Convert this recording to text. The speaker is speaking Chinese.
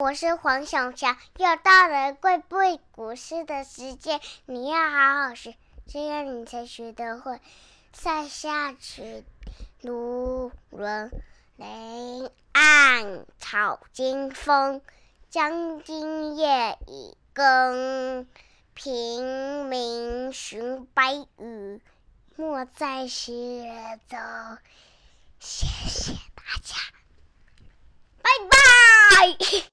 我是黄小强，又到了贵背古诗的时间，你要好好学，这样你才学得会。《塞下曲》卢纶：林暗草惊风，将军夜已更。平明寻白羽，没在石中。